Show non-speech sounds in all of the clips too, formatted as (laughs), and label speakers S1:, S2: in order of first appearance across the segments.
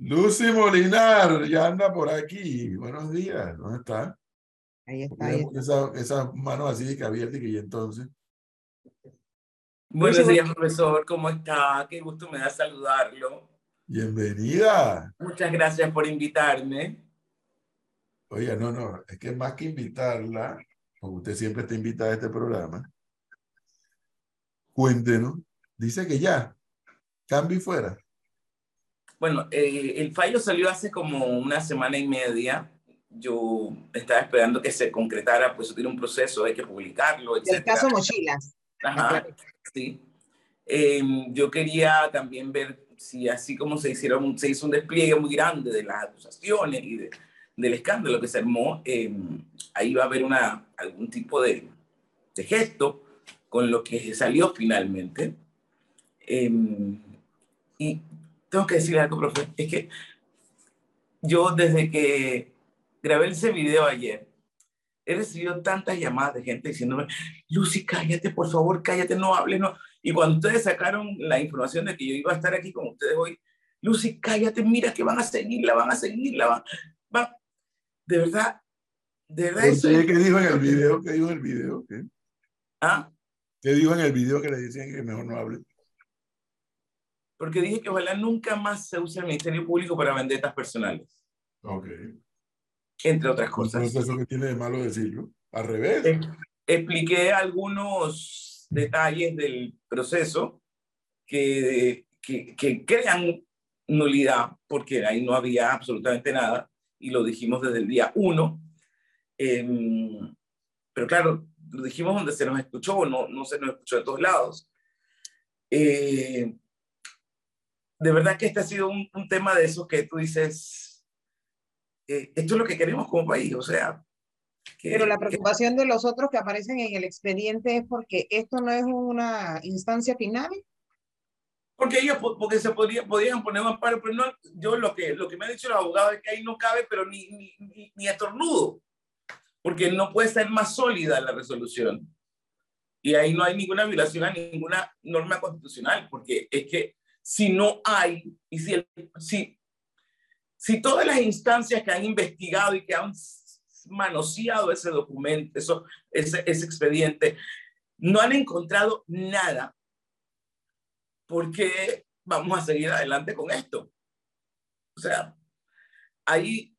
S1: Lucy Molinar, ya anda por aquí. Buenos días, ¿dónde está?
S2: Ahí está. Ahí está.
S1: Esa, esas manos así de que abiertas y entonces.
S3: Buenos días, profesor. ¿Cómo está? Qué gusto me da saludarlo.
S1: Bienvenida.
S3: Muchas gracias por invitarme.
S1: Oye, no, no, es que más que invitarla, como usted siempre está invitada a este programa, cuéntenos, dice que ya, cambio y fuera.
S3: Bueno, eh, el fallo salió hace como una semana y media. Yo estaba esperando que se concretara, pues tiene un proceso, hay que publicarlo, etc.
S2: El caso Mochilas.
S3: Ajá, sí. Em, yo quería también ver si así como se, hicieron, se hizo un despliegue muy grande de las acusaciones y de, del escándalo que se armó, em, ahí va a haber una, algún tipo de, de gesto con lo que salió finalmente. Em, y tengo que decir algo, profe, es que yo desde que grabé ese video ayer, he recibido tantas llamadas de gente diciéndome, Lucy, cállate, por favor, cállate, no hables, no. Y cuando ustedes sacaron la información de que yo iba a estar aquí con ustedes hoy, Lucy, cállate, mira que van a seguirla, van a seguirla, van, van de verdad, de verdad.
S1: ¿Qué dijo en el video? ¿Qué dijo en el video? ¿Qué?
S3: ¿Ah?
S1: ¿Qué dijo en el video que le decían que mejor no hable?
S3: Porque dije que ojalá nunca más se use el Ministerio Público para vendetas personales.
S1: Ok.
S3: Entre otras cosas.
S1: ¿Qué es eso que tiene de malo decirlo? Al revés.
S3: Eh, expliqué algunos detalles del proceso que, que, que crean nulidad, porque ahí no había absolutamente nada y lo dijimos desde el día uno. Em, pero claro, lo dijimos donde se nos escuchó, no, no se nos escuchó de todos lados. Eh, de verdad que este ha sido un, un, tema de eso que tú dices, eh, esto es lo que queremos como país, o sea.
S2: Que, Pero la preocupación que, de los otros que aparecen en el expediente es porque esto no es una instancia final.
S3: Porque ellos, porque se podrían, podían poner un amparo, pero no, yo lo que, lo que me ha dicho el abogado es que ahí no cabe, pero ni, ni, ni, ni estornudo, porque no puede ser más sólida la resolución. Y ahí no hay ninguna violación a ninguna norma constitucional, porque es que si no hay, y si, el, si, si todas las instancias que han investigado y que han manoseado ese documento, eso, ese, ese expediente, no han encontrado nada ¿por qué vamos a seguir adelante con esto? O sea, ahí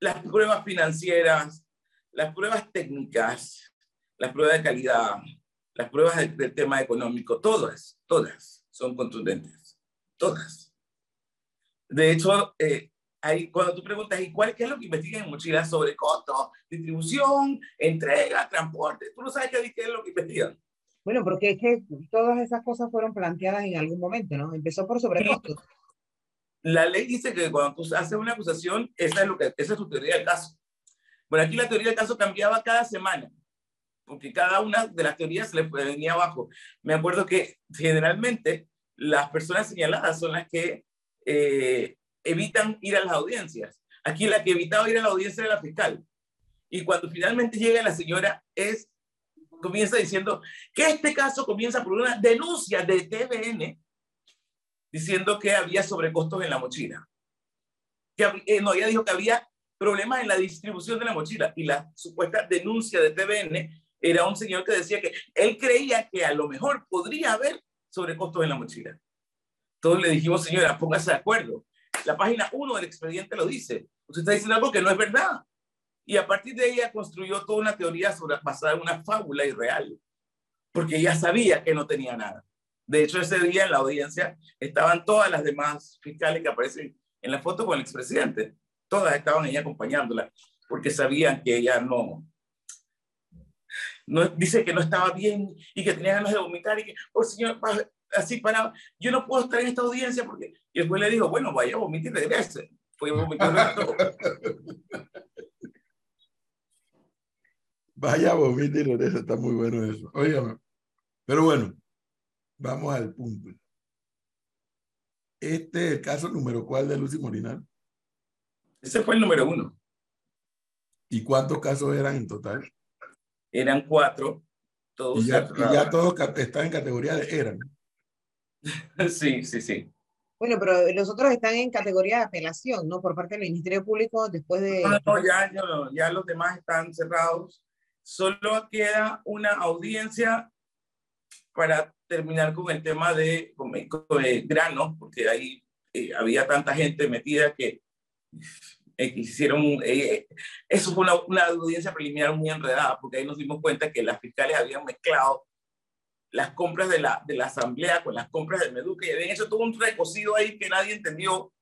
S3: las pruebas financieras, las pruebas técnicas, las pruebas de calidad, las pruebas del, del tema económico, todas, todas son contundentes, todas. De hecho, eh, ahí, cuando tú preguntas, ¿y cuál qué es lo que investigan en mochilas sobre costo, distribución, entrega, transporte? Tú no sabes qué, qué es lo que investigan.
S2: Bueno, porque es que todas esas cosas fueron planteadas en algún momento, ¿no? Empezó por sobrecostos.
S3: La ley dice que cuando tú haces una acusación, esa es, lo que, esa es tu teoría del caso. Bueno, aquí la teoría del caso cambiaba cada semana, porque cada una de las teorías le venía abajo. Me acuerdo que generalmente las personas señaladas son las que eh, evitan ir a las audiencias. Aquí la que evitaba ir a la audiencia era la fiscal. Y cuando finalmente llega la señora es comienza diciendo que este caso comienza por una denuncia de TVN diciendo que había sobrecostos en la mochila. Que, eh, no, ella dijo que había problemas en la distribución de la mochila y la supuesta denuncia de TVN era un señor que decía que él creía que a lo mejor podría haber sobrecostos en la mochila. Entonces le dijimos, señora, póngase de acuerdo. La página 1 del expediente lo dice. Usted está diciendo algo que no es verdad. Y a partir de ella construyó toda una teoría sobre, basada en una fábula irreal, porque ella sabía que no tenía nada. De hecho, ese día en la audiencia estaban todas las demás fiscales que aparecen en la foto con el expresidente. Todas estaban ella acompañándola, porque sabían que ella no, no dice que no estaba bien y que tenía ganas de vomitar y que, oh señor, así para, yo no puedo estar en esta audiencia porque, y después le dijo, bueno, vaya a vomitar (laughs) y regrese. Fue a vomitar
S1: Vaya vomita y regresa, está muy bueno eso. Óigame. Pero bueno, vamos al punto. Este es el caso número cuál de Lucy Morinal.
S3: Ese fue el número uno.
S1: ¿Y cuántos casos eran en total?
S3: Eran cuatro. Todos
S1: y ya, y ya todos están en categoría de eran. (laughs)
S3: sí, sí, sí.
S2: Bueno, pero los otros están en categoría de apelación, ¿no? Por parte del Ministerio Público después de...
S3: No, no, ya, ya los demás están cerrados. Solo queda una audiencia para terminar con el tema de, con, grano, porque ahí eh, había tanta gente metida que eh, hicieron, eh, eso fue una, una, audiencia preliminar muy enredada, porque ahí nos dimos cuenta que las fiscales habían mezclado las compras de la, de la asamblea con las compras del Meduca y habían hecho todo un recocido ahí que nadie entendió,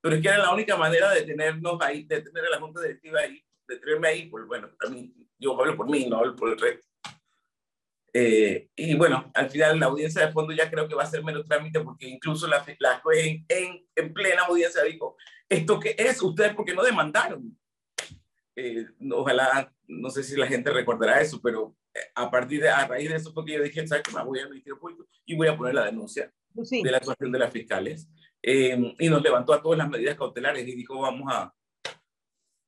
S3: pero es que era la única manera de tenernos ahí, de tener a la junta directiva ahí, de tenerme ahí, pues bueno, también yo hablo por mí, no hablo por el resto. Eh, y bueno, al final la audiencia de fondo ya creo que va a ser menos trámite porque incluso la, la juez en, en, plena audiencia dijo, ¿esto qué es? Ustedes porque no demandaron. Eh, ojalá, no sé si la gente recordará eso, pero eh, a partir de, a raíz de eso porque yo dije, ¿sabes qué? Me voy al Ministerio Público y voy a poner la denuncia pues sí. de la actuación de las fiscales. Eh, y nos levantó a todas las medidas cautelares y dijo, vamos a,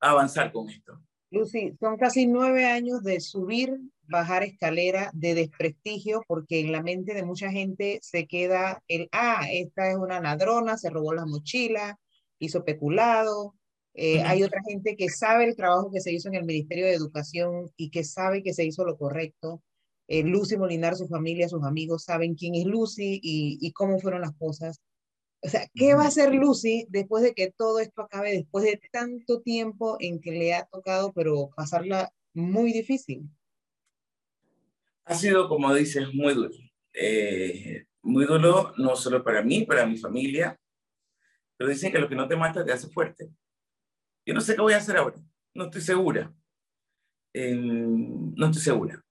S3: a avanzar con esto.
S2: Lucy, son casi nueve años de subir, bajar escalera, de desprestigio, porque en la mente de mucha gente se queda el, ah, esta es una ladrona, se robó la mochila, hizo peculado. Eh, hay otra gente que sabe el trabajo que se hizo en el Ministerio de Educación y que sabe que se hizo lo correcto. Eh, Lucy Molinar, su familia, sus amigos saben quién es Lucy y, y cómo fueron las cosas. O sea, ¿qué va a hacer Lucy después de que todo esto acabe, después de tanto tiempo en que le ha tocado, pero pasarla muy difícil?
S3: Ha sido, como dices, muy duro. Eh, muy duro no solo para mí, para mi familia, pero dicen que lo que no te mata te hace fuerte. Yo no sé qué voy a hacer ahora, no estoy segura. Eh, no estoy segura.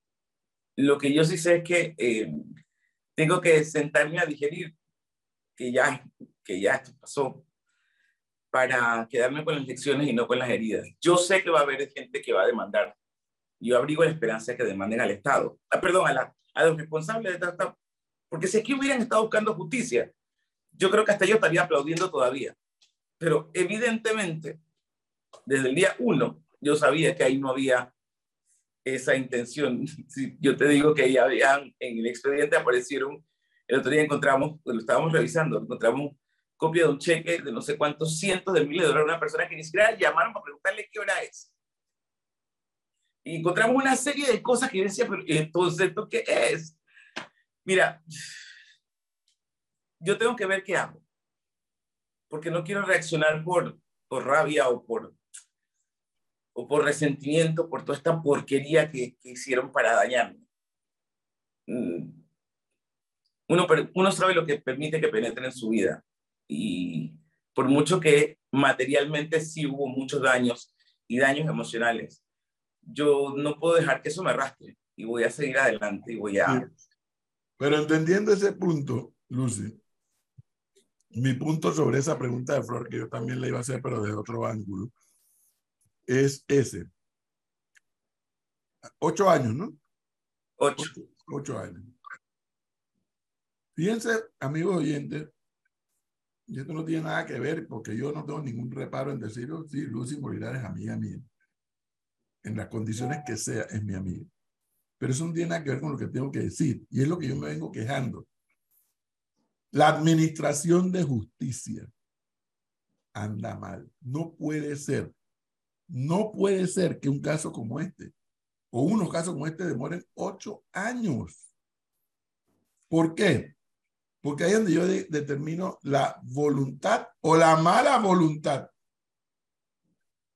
S3: Lo que yo sí sé es que eh, tengo que sentarme a digerir que ya, que ya esto pasó, para quedarme con las lecciones y no con las heridas. Yo sé que va a haber gente que va a demandar. Yo abrigo la esperanza de que demanden al Estado, ah, perdón, a, la, a los responsables de tratar, porque si aquí hubieran estado buscando justicia, yo creo que hasta yo estaría aplaudiendo todavía. Pero evidentemente, desde el día uno, yo sabía que ahí no había esa intención. (laughs) Si yo te digo que ya habían, en el expediente aparecieron el otro día encontramos, lo estábamos revisando, encontramos copia de un cheque de no sé cuántos cientos de miles de dólares a una persona que ni siquiera llamaron para preguntarle qué hora es. Y encontramos una serie de cosas que yo decía, pero entonces, ¿esto qué es? Mira, yo tengo que ver qué hago. Porque no quiero reaccionar por, por rabia o por, o por resentimiento por toda esta porquería que, que hicieron para dañarme. Mm, uno, uno sabe lo que permite que penetren en su vida. Y por mucho que materialmente sí hubo muchos daños y daños emocionales, yo no puedo dejar que eso me arrastre y voy a seguir adelante y voy a...
S1: Pero entendiendo ese punto, Lucy, mi punto sobre esa pregunta de Flor, que yo también le iba a hacer, pero de otro ángulo, es ese. Ocho años, ¿no?
S3: Ocho.
S1: Ocho, ocho años. Fíjense, amigos oyentes, y esto no tiene nada que ver porque yo no tengo ningún reparo en decirlo, sí, Lucy Molinar es amiga mía. En las condiciones que sea, es mi amiga. Pero eso no tiene nada que ver con lo que tengo que decir. Y es lo que yo me vengo quejando. La administración de justicia anda mal. No puede ser. No puede ser que un caso como este, o unos casos como este, demoren ocho años. ¿Por qué? Porque ahí es donde yo determino la voluntad o la mala voluntad.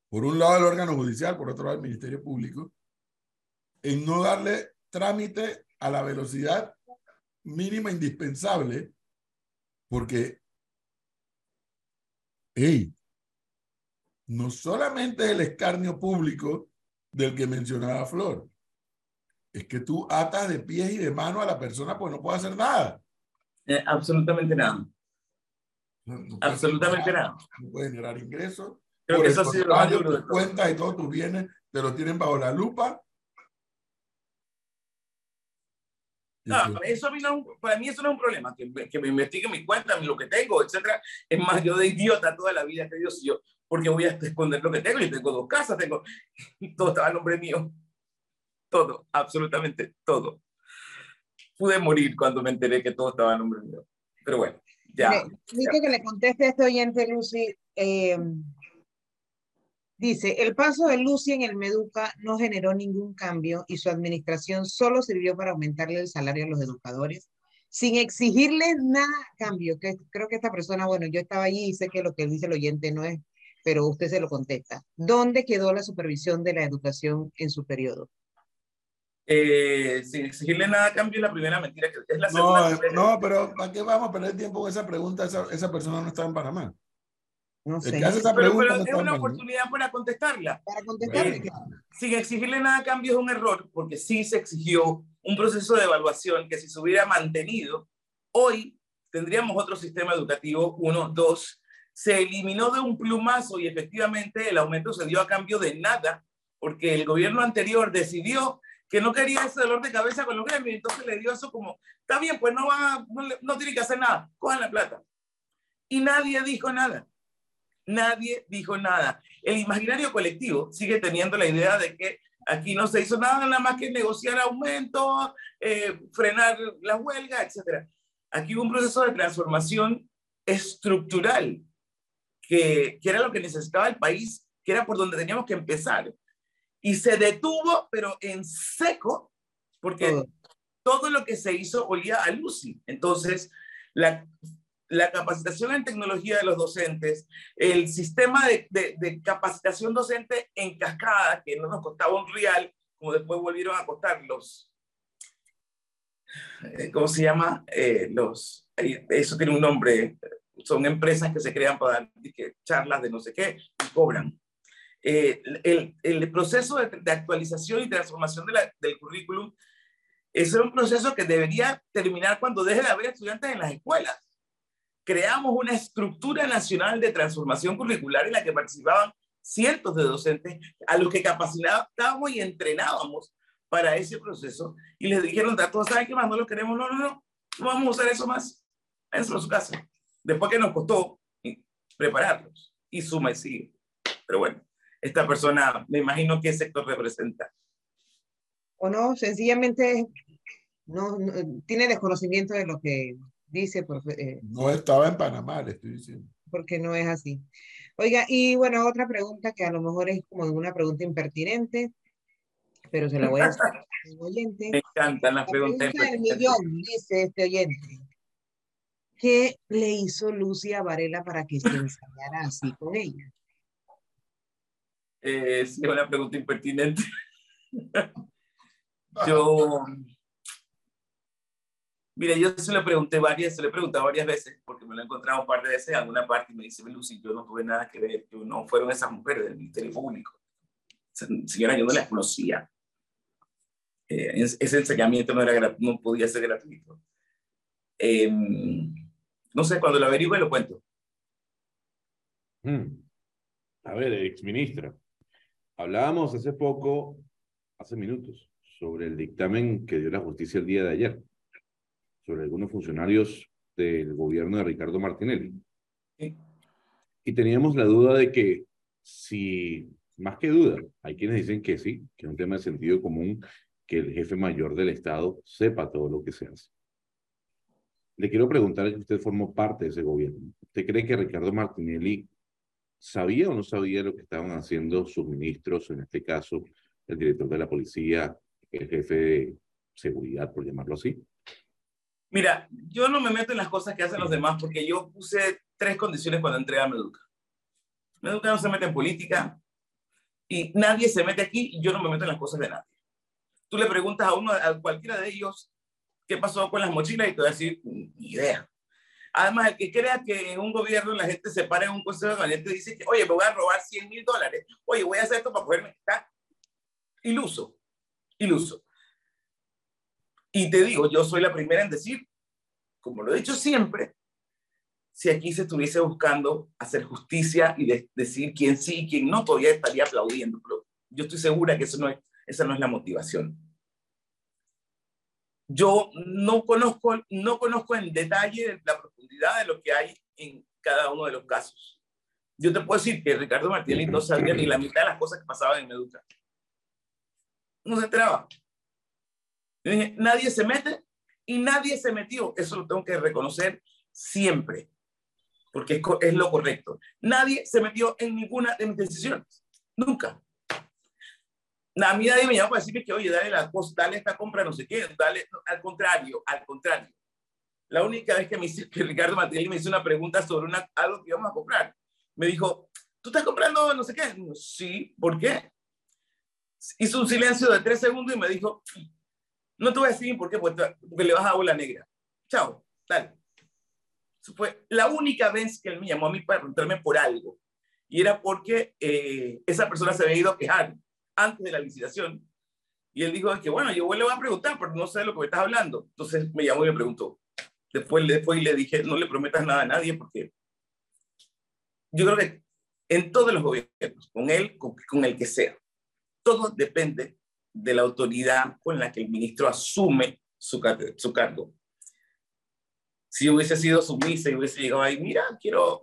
S1: Por un lado el órgano judicial, por otro lado el Ministerio Público, en no darle trámite a la velocidad mínima indispensable, porque, hey, no solamente el escarnio público del que mencionaba Flor, es que tú atas de pies y de mano a la persona pues no puede hacer nada.
S3: Eh, absolutamente nada. absolutamente nada.
S1: No puede generar ingresos.
S3: Creo que eso ha sido lo más duro
S1: tus cuentas y todos tus bienes te lo tienen bajo la lupa.
S3: No, eso a mí no, para mí eso no es un problema, que, que me investiguen mis cuentas, lo que tengo, etcétera. Es más, yo de idiota toda la vida que Dios yo, porque voy a esconder lo que tengo. Yo tengo dos casas, tengo, (laughs) todo estaba a nombre mío. Todo, absolutamente todo pude morir cuando me enteré que todo estaba en nombre mío. Pero bueno, Ya.
S2: Necesito que le conteste a este oyente, Lucy. Eh, dice, el paso de Lucy en el Meduca no generó ningún cambio y su administración solo sirvió para aumentarle el salario a los educadores, sin exigirle nada a cambio. Que creo que esta persona, bueno, yo estaba allí y sé que lo que dice el oyente no es, pero usted se lo contesta. ¿Dónde quedó la supervisión de la educación en su periodo?
S3: Eh, sin exigirle nada a cambio es la primera mentira que es la segunda.
S1: No, no, pero ¿para qué vamos a perder tiempo con esa pregunta? Esa, esa persona no estaba en Panamá.
S2: No sé.
S3: Pero,
S1: pregunta
S3: pero es una oportunidad para contestarla.
S2: Para contestarle.
S3: Eh, sin exigirle nada a cambio es un error, porque sí se exigió un proceso de evaluación que si se hubiera mantenido, hoy tendríamos otro sistema educativo, uno, dos, se eliminó de un plumazo y efectivamente el aumento se dio a cambio de nada, porque el gobierno anterior decidió que no quería ese dolor de cabeza con los gremios, entonces le dio eso como, está bien, pues no, van a- no, no tiene que hacer nada, cojan la plata. Y nadie dijo nada. Nadie dijo nada. El imaginario colectivo sigue teniendo la idea de que aquí no se hizo nada, nada más que negociar aumentos, eh, frenar las huelgas, etc. Aquí hubo un proceso de transformación estructural, que, que era lo que necesitaba el país, que era por donde teníamos que empezar. Y se detuvo, pero en seco, porque
S2: Todo.
S3: todo lo que se hizo olía a Lucy. Entonces, la, la capacitación en tecnología de los docentes, el sistema de, de- de capacitación docente en cascada, que no nos costaba un real, como después volvieron a costar los, eh, ¿cómo se llama? Eh, los, eso tiene un nombre, son empresas que se crean para dar charlas de no sé qué y cobran. Eh, el, el proceso de, de actualización y transformación de la- del currículum es un proceso que debería terminar cuando deje de haber estudiantes en las escuelas. Creamos una estructura nacional de transformación curricular en la que participaban cientos de docentes a los que capacitábamos y entrenábamos para ese proceso y les dijeron, todos saben qué más, no lo queremos, no, no, no, no vamos a usar eso más, eso a su casa. Después que nos costó prepararlos y suma y sigue. Pero bueno, esta persona, me imagino qué sector representa.
S2: O no, sencillamente no, no, tiene desconocimiento de lo que dice, profe- eh,
S1: No estaba en Panamá, le estoy diciendo.
S2: porque no es así. Oiga, y bueno, otra pregunta que a lo mejor es como una pregunta impertinente, pero se la voy a hacer al (laughs) oyente.
S3: Me encantan las
S2: La
S3: preguntas.
S2: pregunta del
S3: impertinentes.
S2: millón, dice este oyente. ¿Qué le hizo Lucia Varela para que se ensayara así con ella?
S3: Eh, sí, es una pregunta impertinente. (laughs) Yo, mire, yo se lo pregunté varias, se lo he preguntado varias veces, porque me lo he encontrado un par de veces en alguna parte y me dice, Lucy, yo no tuve nada que ver, yo no fueron esas mujeres del Ministerio Público. Se- Señora, yo no la conocía. Eh, es- ese enseñamiento no, era, no podía ser gratuito. Eh, no sé, cuando lo averigüe lo cuento.
S4: Mm. A ver, exministra, hablábamos hace poco, hace minutos, sobre el dictamen que dio la justicia el día de ayer, sobre algunos funcionarios del gobierno de Ricardo Martinelli.
S3: Sí.
S4: Y teníamos la duda de que si, más que duda, hay quienes dicen que sí, que es un tema de sentido común, que el jefe mayor del Estado sepa todo lo que se hace. Le quiero preguntar que usted formó parte de ese gobierno. ¿Usted cree que Ricardo Martinelli sabía o no sabía lo que estaban haciendo sus ministros, en este caso el director de la policía, el jefe de seguridad, por llamarlo así?
S3: Mira, yo no me meto en las cosas que hacen los demás porque yo puse tres condiciones cuando entré a Meduca. Meduca no se mete en política y nadie se mete aquí y yo no me meto en las cosas de nadie. Tú le preguntas a uno, a cualquiera de ellos, qué pasó con las mochilas y te va a decir, ni idea. Además, el que crea que en un gobierno la gente se para en un consejo de gabinete y dice que, oye, me voy a robar 100 mil dólares, oye, voy a hacer esto para poderme está iluso, iluso. Y te digo, yo soy la primera en decir, como lo he dicho siempre, si aquí se estuviese buscando hacer justicia y de- decir quién sí y quién no, todavía estaría aplaudiendo. Pero yo estoy segura que eso no es, esa no es la motivación. Yo no conozco, no conozco en detalle la profundidad de lo que hay en cada uno de los casos. Yo te puedo decir que Ricardo Martínez no sabía ni la mitad de las cosas que pasaban en Meduca. No se enteraba. Yo dije, nadie se mete y nadie se metió. Eso lo tengo que reconocer siempre, porque es, lo correcto. Nadie se metió en ninguna de mis decisiones, nunca. A mí nadie me llamó para decirme que, oye, dale, la, cosa, dale esta compra, no sé qué, dale, no, al contrario, al contrario. La única vez que, me hizo, (laughs) que Ricardo Martinelli me hizo una pregunta sobre una, algo que íbamos a comprar, me dijo, ¿tú estás comprando no sé qué? Sí, ¿por qué? Hizo un silencio de tres segundos y me dijo, no te voy a decir por qué, porque, le vas a bola negra. Chao. Eso fue la única vez que él me llamó a mí para preguntarme por algo. Y era porque eh, esa persona se había ido a quejar antes de la licitación. Y él dijo que, bueno, yo le voy a preguntar, pero no sé de lo que me estás hablando. Entonces me llamó y me preguntó. Después, después le dije, no le prometas nada a nadie porque yo creo que en todos los gobiernos, con él, con, con el que sea, todo depende de la autoridad con la que el ministro asume su, su cargo. Si hubiese sido sumisa y hubiese llegado ahí, mira, quiero,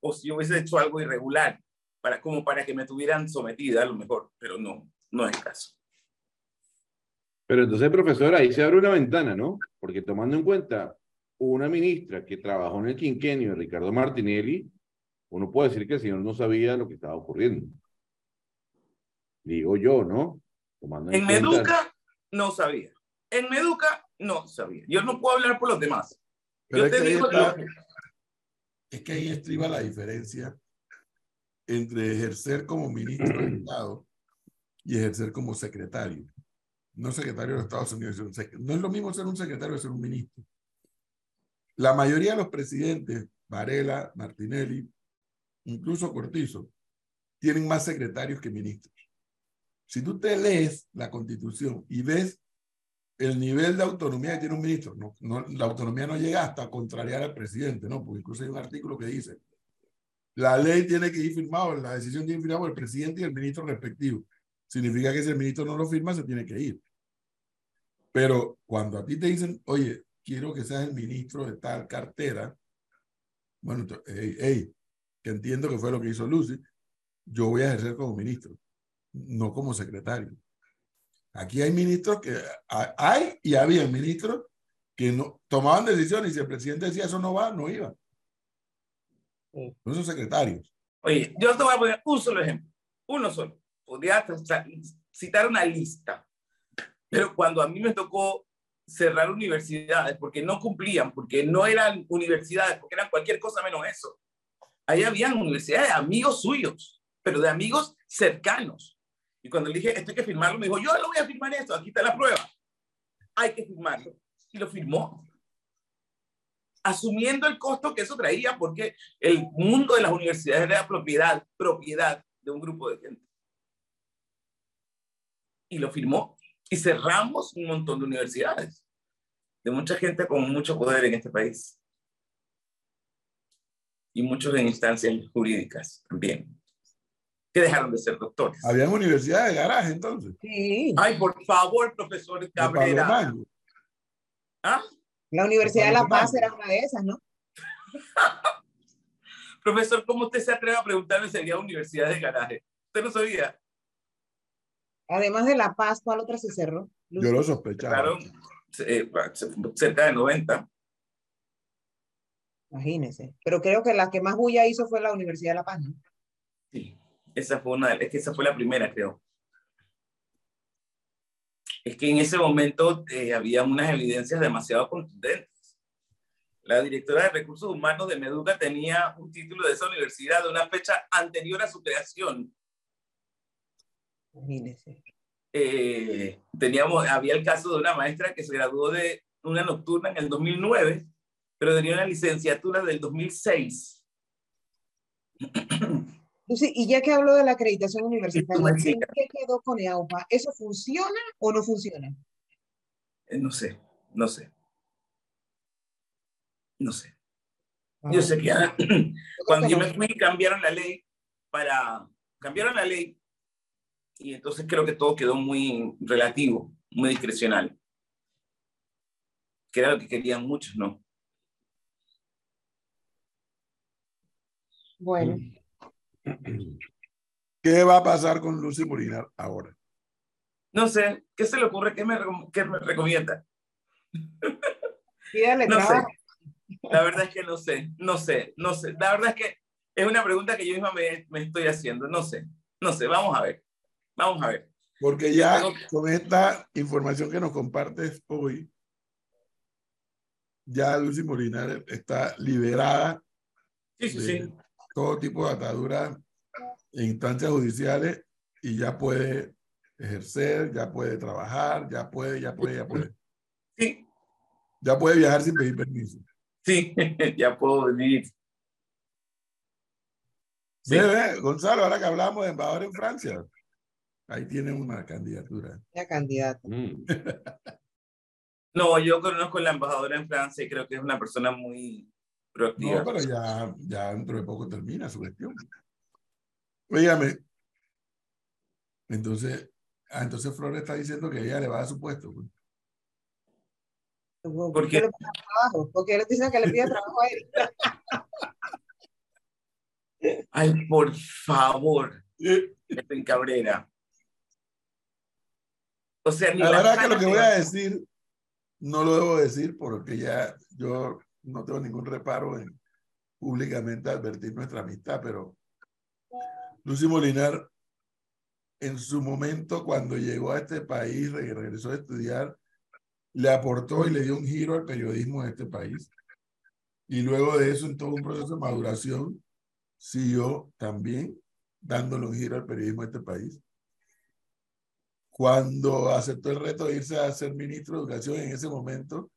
S3: o si hubiese hecho algo irregular, para, como para que me tuvieran sometida a lo mejor, pero no, no es el caso.
S4: Pero entonces, profesor, ahí se abre una ventana, ¿no? Porque tomando en cuenta una ministra que trabajó en el quinquenio de Ricardo Martinelli, uno puede decir que el señor no sabía lo que estaba ocurriendo. Digo yo, ¿no? Tomando en,
S3: En
S4: cuenta...
S3: Meduca no sabía. En Meduca no sabía. Yo no puedo hablar por los demás.
S1: Pero
S3: Yo
S1: es
S3: te
S1: que
S3: digo
S1: está- es que ahí estriba la diferencia entre ejercer como ministro de (clears throat) Estado y ejercer como secretario. No secretario de los Estados Unidos. No es lo mismo ser un secretario que ser un ministro. La mayoría de los presidentes, Varela, Martinelli, incluso Cortizo, tienen más secretarios que ministros. Si tú te lees la constitución y ves el nivel de autonomía que tiene un ministro, no, la autonomía no llega hasta contrariar al presidente, ¿no? Porque incluso hay un artículo que dice, la ley tiene que ir firmado, la decisión tiene que ir firmado por el presidente y el ministro respectivo. Significa que si el ministro no lo firma, se tiene que ir. Pero cuando a ti te dicen, oye, quiero que seas el ministro de tal cartera, bueno, hey, hey, que entiendo que fue lo que hizo Lucy, yo voy a ejercer como ministro, no como secretario. Aquí hay ministros que ha- hay y había ministros que no tomaban decisiones y si el presidente decía eso no va, no iba. No son secretarios.
S3: Oye, yo te voy a poner un solo ejemplo, uno solo. Podría citar una lista, pero cuando a mí me tocó cerrar universidades porque no cumplían, porque no eran universidades, porque eran cualquier cosa menos eso. Ahí habían universidades de amigos suyos, pero de amigos cercanos. Y cuando le dije, esto hay que firmarlo, me dijo, yo no voy a firmar esto, aquí está la prueba. Hay que firmarlo. Y lo firmó. Asumiendo el costo que eso traía, porque el mundo de las universidades era propiedad, propiedad de un grupo de gente. Y lo firmó. Y cerramos un montón de universidades, de mucha gente con mucho poder en este país. Y muchos en instancias jurídicas también, que dejaron de ser doctores.
S1: Habían universidades de garaje entonces.
S2: Sí.
S3: Ay, por favor, profesor Cabrera. ¿Ah?
S2: La Universidad de La Paz era una de esas, ¿no? (laughs)
S3: Profesor, ¿cómo usted se atreve a preguntarme si había universidad de garaje? Usted no sabía.
S2: Además de La Paz, ¿cuál otra se cerró?
S1: Yo lo sospechaba.
S3: Claro, eh, cerca de 90.
S2: Imagínese. Pero creo que la que más bulla hizo fue la Universidad de La Paz, ¿no?
S3: Esa fue una, es que esa fue la primera, creo. Es que en ese momento eh, había unas evidencias demasiado contundentes. La directora de Recursos Humanos de Meduca tenía un título de esa universidad de una fecha anterior a su creación. Eh, teníamos, había el caso de una maestra que se graduó de una nocturna en el 2009, pero tenía una licenciatura del 2006. (clears throat)
S2: Lucy, y ya que hablo de la acreditación universitaria,
S3: me
S2: ¿en
S3: chica.
S2: qué quedó con EAUPA? ¿Eso funciona o no funciona?
S3: Eh, No sé, no sé. No sé. Yo sé que ah, (clears throat) cuando yo me fui cambiaron la ley para cambiaron la ley y entonces creo que todo quedó muy relativo, muy discrecional. Que era lo que querían muchos, ¿no?
S2: Bueno,
S1: ¿Qué va a pasar con Lucy Molinar ahora?
S3: No sé, ¿qué se le ocurre? ¿Qué me, qué me recomienda?
S2: pídale
S3: No sé. La verdad es que no sé, no sé, no sé. La verdad es que es una pregunta que yo misma me, me estoy haciendo. No sé, no sé. Vamos a ver. Vamos a ver.
S1: Porque ya con esta información que nos compartes hoy, ya Lucy Molinar está liberada
S3: Sí, sí, sí.
S1: Todo tipo de ataduras en instancias judiciales y ya puede ejercer, ya puede trabajar, ya puede, ya puede, ya puede.
S3: Sí,
S1: Ya puede viajar sin pedir permiso.
S3: sí, (laughs) ya puedo venir. Sí.
S1: Gonzalo, ahora que hablamos de embajador en Francia, ahí tiene una candidatura.
S2: La candidata.
S4: Mm. (laughs)
S3: No, yo conozco a la embajadora en Francia y creo que es una persona muy.
S1: No, pero ya, ya dentro de poco termina su gestión. Óigame. Entonces, ah, entonces Flores está diciendo que ella le va a dar su puesto. pues.
S2: ¿Por qué? Porque él dice que le pide trabajo a él. (laughs)
S3: Ay, por favor, Pepe Cabrera. O sea, ni
S1: La
S3: las
S1: verdad que lo que voy a decir, no lo debo decir porque ya yo no tengo ningún reparo en públicamente advertir nuestra amistad, pero Lucy Molinar, en su momento, cuando llegó a este país, re- regresó a estudiar, le aportó y le dio un giro al periodismo de este país. Y luego de eso, en todo un proceso de maduración, siguió también dándole un giro al periodismo de este país cuando aceptó el reto de irse a ser ministro de Educación, en ese momento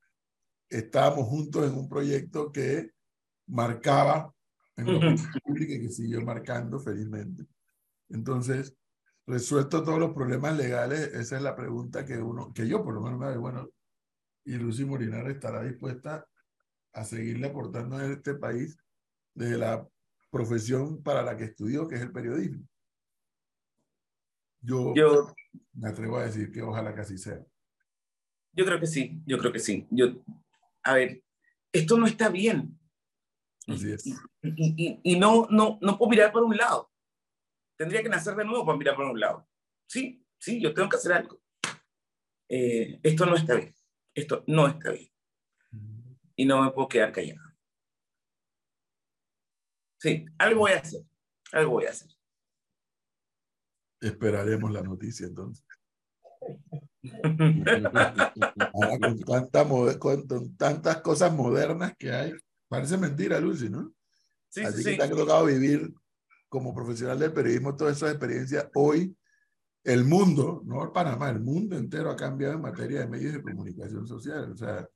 S1: estábamos juntos en un proyecto que marcaba en la pública y que siguió marcando felizmente. Entonces, resuelto todos los problemas legales, esa es la pregunta que uno, que yo por lo menos me hago, bueno, y Lucy Molinar estará dispuesta a seguirle aportando a este país desde la profesión para la que estudió, que es el periodismo. Yo,
S3: Yo,
S1: me atrevo a decir que ojalá que así sea.
S3: yo creo que sí, yo creo que sí. Yo, a ver, esto no está bien.
S1: Así es.
S3: Y, y- y no, no, no puedo mirar por un lado. Tendría que nacer de nuevo para mirar por un lado. Sí, sí, yo tengo que hacer algo. Eh, esto no está bien. Esto no está bien. Y no me puedo quedar callado. Sí, algo voy a hacer. Algo voy a hacer.
S1: Esperaremos la noticia entonces. Ahora, con, tanta con, con tantas cosas modernas que hay. Parece mentira, Lucy, ¿no?
S3: Sí,
S1: Así
S3: sí,
S1: que
S3: sí.
S1: te ha tocado vivir como profesional del periodismo todas esas experiencias. Hoy, el mundo, no Panamá, el mundo entero ha cambiado en materia de medios de comunicación social. O sea,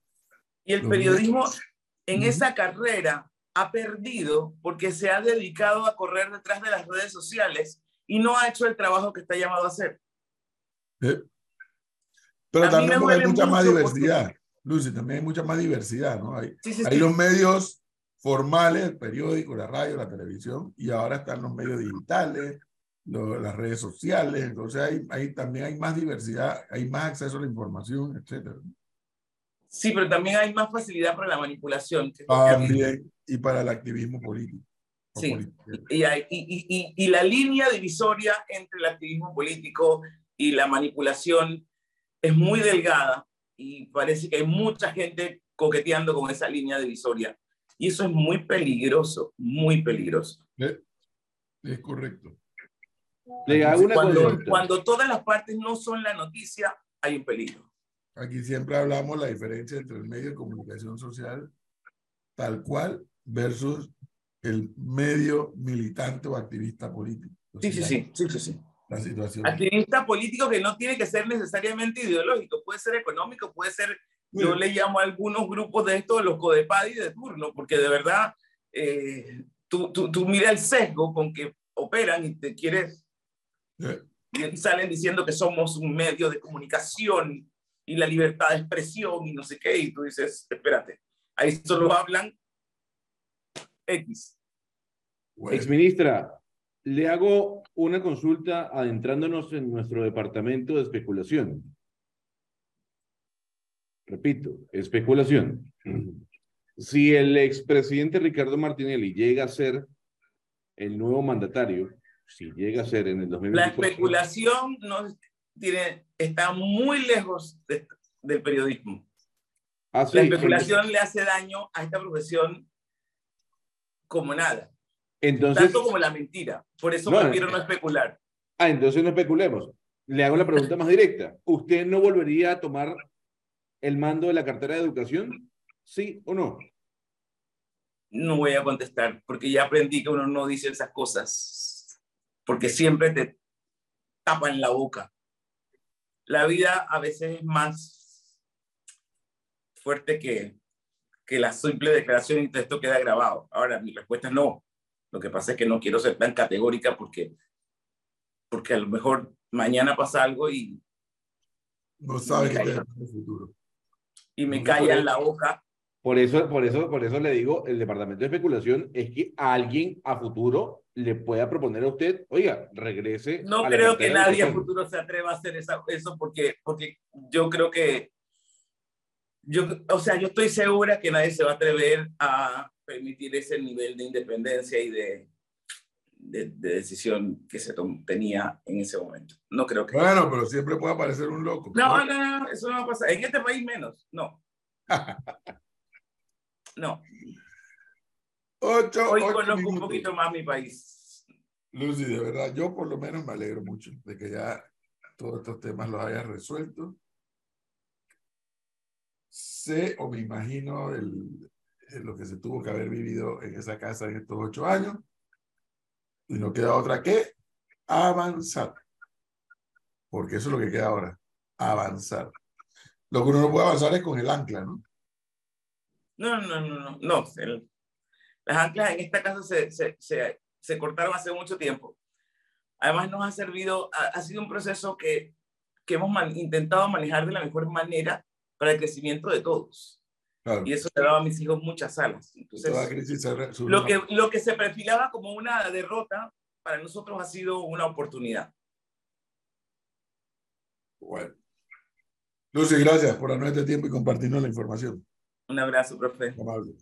S3: Y el periodismo en
S1: Ujú.
S3: esa carrera ha perdido porque se ha dedicado a correr detrás de las redes sociales y no ha hecho el trabajo que está llamado a hacer.
S1: ¿eh? Pero también porque hay mucha más
S3: mucho porque-
S1: diversidad. Lucy, también hay mucha más diversidad, ¿no? Hay,
S3: Sí, sí,
S1: Hay
S3: sí.
S1: los medios formales, el periódico, la radio, la televisión, y ahora están los medios digitales, lo- las redes sociales, entonces hay, hay, también hay más diversidad, hay más acceso a la información, etcétera.
S3: Sí, pero también hay más facilidad para la manipulación. que
S1: También, y para el activismo político.
S3: Sí.
S1: político.
S3: y, hay- y- y- y la línea divisoria entre el activismo político y la manipulación es muy delgada y parece que hay mucha gente coqueteando con esa línea divisoria. Y eso es muy peligroso, muy peligroso.
S1: ¿Eh? Es correcto.
S4: Le hago una
S3: Cuando, todas las partes no son la noticia, hay un peligro.
S1: Aquí siempre hablamos la diferencia entre el medio de comunicación social tal cual versus el medio militante o activista político.
S3: Sí, sí, sí, sí, sí, sí.
S1: La situación.
S3: Activista político que no tiene que ser necesariamente ideológico, puede ser económico, puede ser, yo le llamo a algunos grupos de estos los codepadi de turno, porque de verdad eh, tú, tú, tú mira el sesgo con que operan y te quieres,
S1: Eh,
S3: y salen diciendo que somos un medio de comunicación y la libertad de expresión y no sé qué, y tú dices, espérate, ahí solo hablan X.
S1: bueno.
S4: Exministra, le hago una consulta adentrándonos en nuestro departamento de especulación. Repito, especulación. Si el expresidente Ricardo Martinelli llega a ser el nuevo mandatario, si llega a ser en el
S3: La
S4: 2024,
S3: especulación no tiene, está muy lejos de- del periodismo.
S4: Ah, sí,
S3: La especulación le hace daño a esta profesión como nada,
S4: Entonces,
S3: tanto como la mentira. Por eso
S4: No,
S3: prefiero no especular.
S4: ah, entonces no especulemos. Le hago la pregunta más directa. ¿Usted no volvería a tomar el mando de la cartera de educación? ¿Sí o no?
S3: No voy a contestar porque ya aprendí que uno no dice esas cosas porque siempre te tapan la boca. La vida a veces es más fuerte que, que la simple declaración y esto queda grabado. Ahora, mi respuesta es no. Lo que pasa es que no quiero ser tan categórica porque, porque a lo mejor mañana pasa algo y,
S1: No sabe qué depara el futuro.
S3: y me
S1: No,
S3: callan
S1: por-
S3: la boca.
S4: Por eso, por eso, por eso le digo, el departamento de especulación es que alguien a futuro le pueda proponer a usted, oiga, regrese.
S3: No creo que nadie a futuro se atreva a hacer esa- eso porque, porque yo creo que, yo, o sea, yo estoy segura que nadie se va a atrever a permitir ese nivel de independencia y de, de, de decisión que se tenía en ese momento. No creo que...
S1: Bueno, pero siempre puede aparecer un loco.
S3: No, no, no, eso no va a pasar. En este país menos, no. (laughs) No,
S1: Ocho,
S3: hoy
S1: ocho
S3: conozco un poquito más mi país.
S1: Lucy, de verdad, yo por lo menos me alegro mucho de que ya todos estos temas los hayas resuelto. Sé o me imagino el- lo que se tuvo que haber vivido en esa casa en estos ocho años. Y no queda otra que avanzar. Porque eso es lo que queda ahora, avanzar. Lo que uno no puede avanzar es con el ancla, ¿no?
S3: No, no, no, no, no. el- las anclas en esta casa se, se, se, se cortaron hace mucho tiempo. Además nos ha servido, ha, ha sido un proceso que, que hemos man- intentado manejar de la mejor manera para el crecimiento de todos.
S1: Claro.
S3: Y eso le daba a mis hijos muchas alas. Entonces, lo que, lo que se perfilaba como una derrota, para nosotros ha sido una oportunidad.
S1: Bueno. Lucy, gracias por darnos este tiempo y compartirnos la información.
S3: Un abrazo, profe.
S1: Amable.